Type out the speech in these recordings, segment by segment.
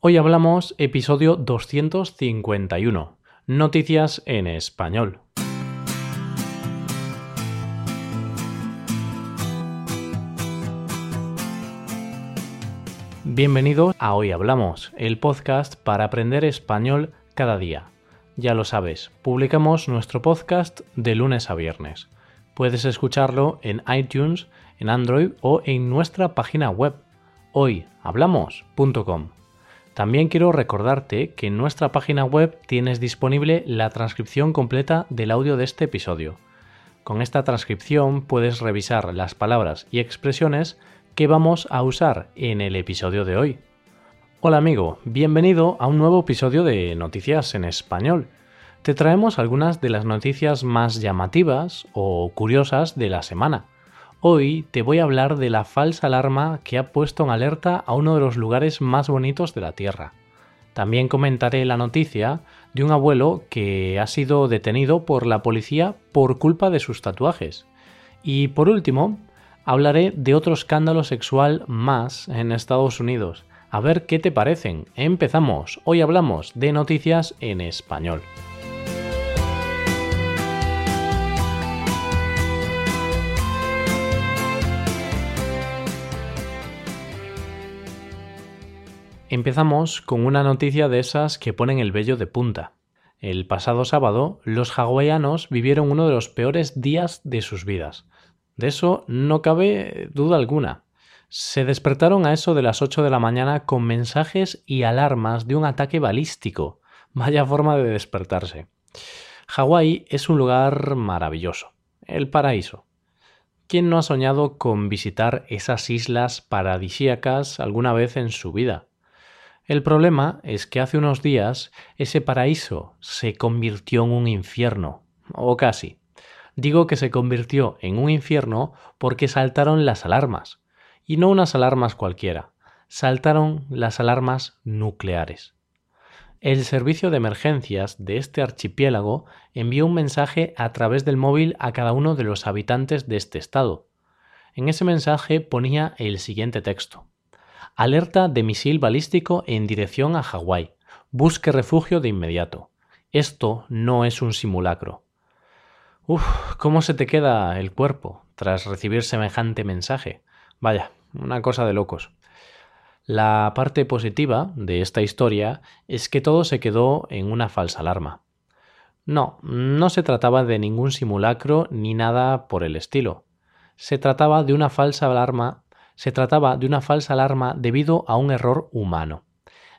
Hoy hablamos episodio 251, Noticias en español. Bienvenidos a Hoy Hablamos, el podcast para aprender español cada día. Ya lo sabes, publicamos nuestro podcast de lunes a viernes. Puedes escucharlo en iTunes, en Android o en nuestra página web hoyhablamos.com. También quiero recordarte que en nuestra página web tienes disponible la transcripción completa del audio de este episodio. Con esta transcripción puedes revisar las palabras y expresiones que vamos a usar en el episodio de hoy. Hola amigo, bienvenido a un nuevo episodio de Noticias en Español. Te traemos algunas de las noticias más llamativas o curiosas de la semana. Hoy te voy a hablar de la falsa alarma que ha puesto en alerta a uno de los lugares más bonitos de la Tierra. También comentaré la noticia de un abuelo que ha sido detenido por la policía por culpa de sus tatuajes. Y por último, hablaré de otro escándalo sexual más en Estados Unidos. A ver qué te parecen. Empezamos. Hoy hablamos de noticias en español. Empezamos con una noticia de esas que ponen el vello de punta. El pasado sábado, los hawaianos vivieron uno de los peores días de sus vidas. De eso no cabe duda alguna. Se despertaron a eso de las 8 de la mañana con mensajes y alarmas de un ataque balístico. Vaya forma de despertarse. Hawái es un lugar maravilloso, el paraíso. ¿Quién no ha soñado con visitar esas islas paradisíacas alguna vez en su vida? El problema es que hace unos días ese paraíso se convirtió en un infierno, o casi. Digo que se convirtió en un infierno porque saltaron las alarmas, y no unas alarmas cualquiera, saltaron las alarmas nucleares. El servicio de emergencias de este archipiélago envió un mensaje a través del móvil a cada uno de los habitantes de este estado. En ese mensaje ponía el siguiente texto. Alerta de misil balístico en dirección a Hawái. Busque refugio de inmediato. Esto no es un simulacro. Uf, ¿cómo se te queda el cuerpo tras recibir semejante mensaje? Vaya, una cosa de locos. La parte positiva de esta historia es que todo se quedó en una falsa alarma. No, no se trataba de ningún simulacro ni nada por el estilo. Se trataba de una falsa alarma se trataba de una falsa alarma debido a un error humano.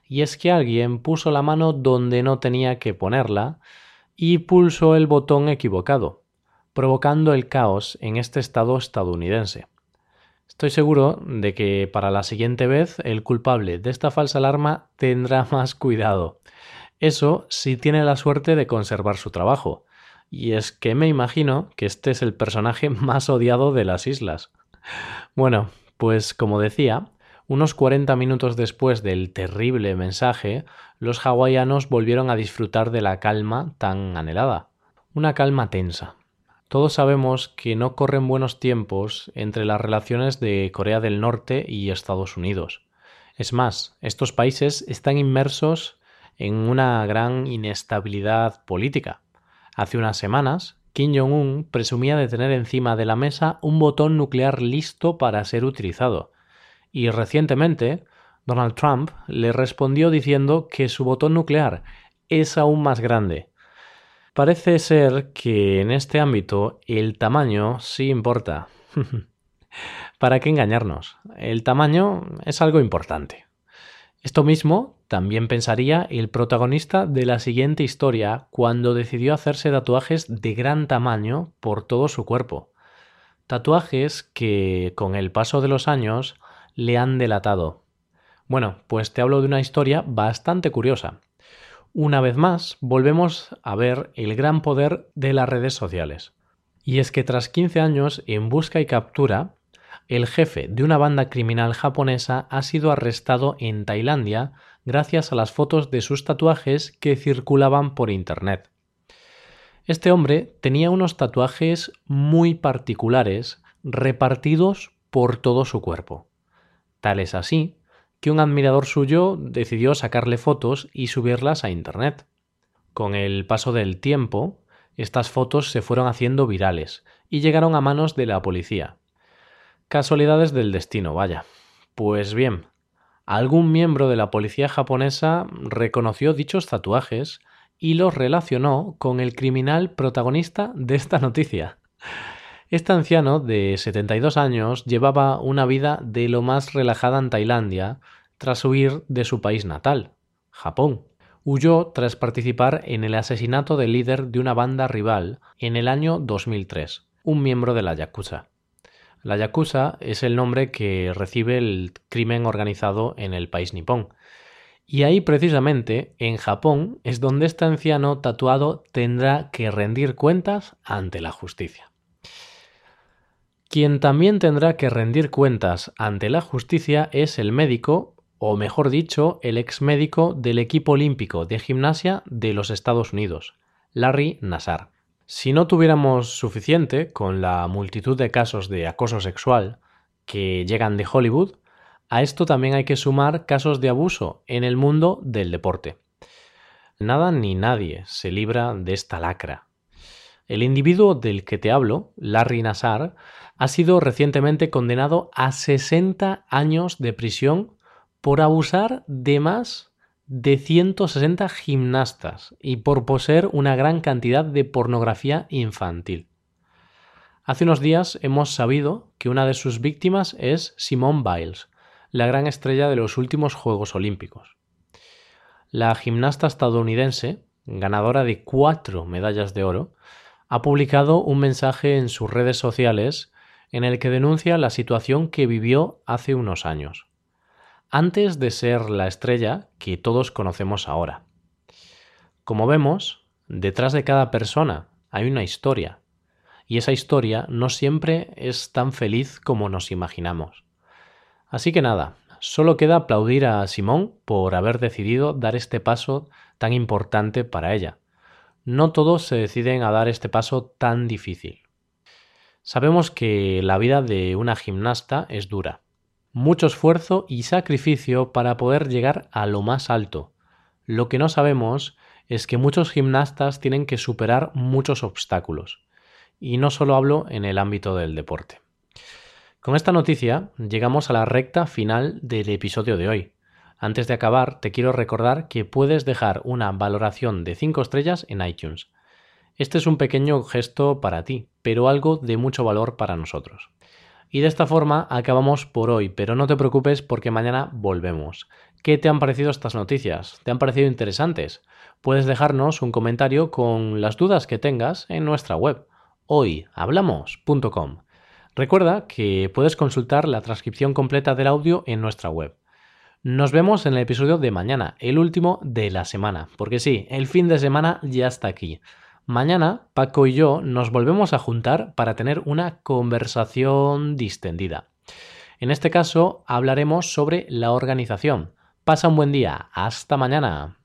Y es que alguien puso la mano donde no tenía que ponerla y pulsó el botón equivocado, provocando el caos en este estado estadounidense. Estoy seguro de que para la siguiente vez el culpable de esta falsa alarma tendrá más cuidado. Eso si tiene la suerte de conservar su trabajo. Y es que me imagino que este es el personaje más odiado de las islas. Bueno, pues como decía, unos 40 minutos después del terrible mensaje, los hawaianos volvieron a disfrutar de la calma tan anhelada. Una calma tensa. Todos sabemos que no corren buenos tiempos entre las relaciones de Corea del Norte y Estados Unidos. Es más, estos países están inmersos en una gran inestabilidad política. Hace unas semanas, Kim Jong-un presumía de tener encima de la mesa un botón nuclear listo para ser utilizado, y recientemente Donald Trump le respondió diciendo que su botón nuclear es aún más grande. Parece ser que en este ámbito el tamaño sí importa. ¿Para qué engañarnos? El tamaño es algo importante. Esto mismo también pensaría el protagonista de la siguiente historia cuando decidió hacerse tatuajes de gran tamaño por todo su cuerpo. Tatuajes que, con el paso de los años, le han delatado. Bueno, pues te hablo de una historia bastante curiosa. Una vez más, volvemos a ver el gran poder de las redes sociales. Y es que tras 15 años en busca y captura, el jefe de una banda criminal japonesa ha sido arrestado en Tailandia gracias a las fotos de sus tatuajes que circulaban por Internet. Este hombre tenía unos tatuajes muy particulares repartidos por todo su cuerpo. Tal es así que un admirador suyo decidió sacarle fotos y subirlas a Internet. Con el paso del tiempo, estas fotos se fueron haciendo virales y llegaron a manos de la policía. Casualidades del destino, vaya. Pues bien, algún miembro de la policía japonesa reconoció dichos tatuajes y los relacionó con el criminal protagonista de esta noticia. Este anciano de 72 años llevaba una vida de lo más relajada en Tailandia tras huir de su país natal, Japón. Huyó tras participar en el asesinato del líder de una banda rival en el año 2003, un miembro de la Yakuza. La Yakuza es el nombre que recibe el crimen organizado en el país nipón. Y ahí precisamente, en Japón, es donde este anciano tatuado tendrá que rendir cuentas ante la justicia. Quien también tendrá que rendir cuentas ante la justicia es el médico, o mejor dicho, el ex médico del equipo olímpico de gimnasia de los Estados Unidos, Larry Nassar. Si no tuviéramos suficiente con la multitud de casos de acoso sexual que llegan de Hollywood, a esto también hay que sumar casos de abuso en el mundo del deporte. Nada ni nadie se libra de esta lacra. El individuo del que te hablo, Larry Nassar, ha sido recientemente condenado a 60 años de prisión por abusar de más de 160 gimnastas y por poseer una gran cantidad de pornografía infantil. Hace unos días hemos sabido que una de sus víctimas es Simone Biles, la gran estrella de los últimos Juegos Olímpicos. La gimnasta estadounidense, ganadora de cuatro medallas de oro, ha publicado un mensaje en sus redes sociales en el que denuncia la situación que vivió hace unos años, antes de ser la estrella que todos conocemos ahora. Como vemos, detrás de cada persona hay una historia, y esa historia no siempre es tan feliz como nos imaginamos. Así que nada, solo queda aplaudir a Simón por haber decidido dar este paso tan importante para ella, no todos se deciden a dar este paso tan difícil. Sabemos que la vida de una gimnasta es dura. Mucho esfuerzo y sacrificio para poder llegar a lo más alto. Lo que no sabemos es que muchos gimnastas tienen que superar muchos obstáculos. Y no solo hablo en el ámbito del deporte. Con esta noticia llegamos a la recta final del episodio de hoy. Antes de acabar, te quiero recordar que puedes dejar una valoración de 5 estrellas en iTunes. Este es un pequeño gesto para ti, pero algo de mucho valor para nosotros. Y de esta forma acabamos por hoy, pero no te preocupes porque mañana volvemos. ¿Qué te han parecido estas noticias? ¿Te han parecido interesantes? Puedes dejarnos un comentario con las dudas que tengas en nuestra web hoyhablamos.com. Recuerda que puedes consultar la transcripción completa del audio en nuestra web nos vemos en el episodio de mañana, el último de la semana, porque sí, el fin de semana ya está aquí. Mañana Paco y yo nos volvemos a juntar para tener una conversación distendida. En este caso hablaremos sobre la organización. Pasa un buen día. Hasta mañana.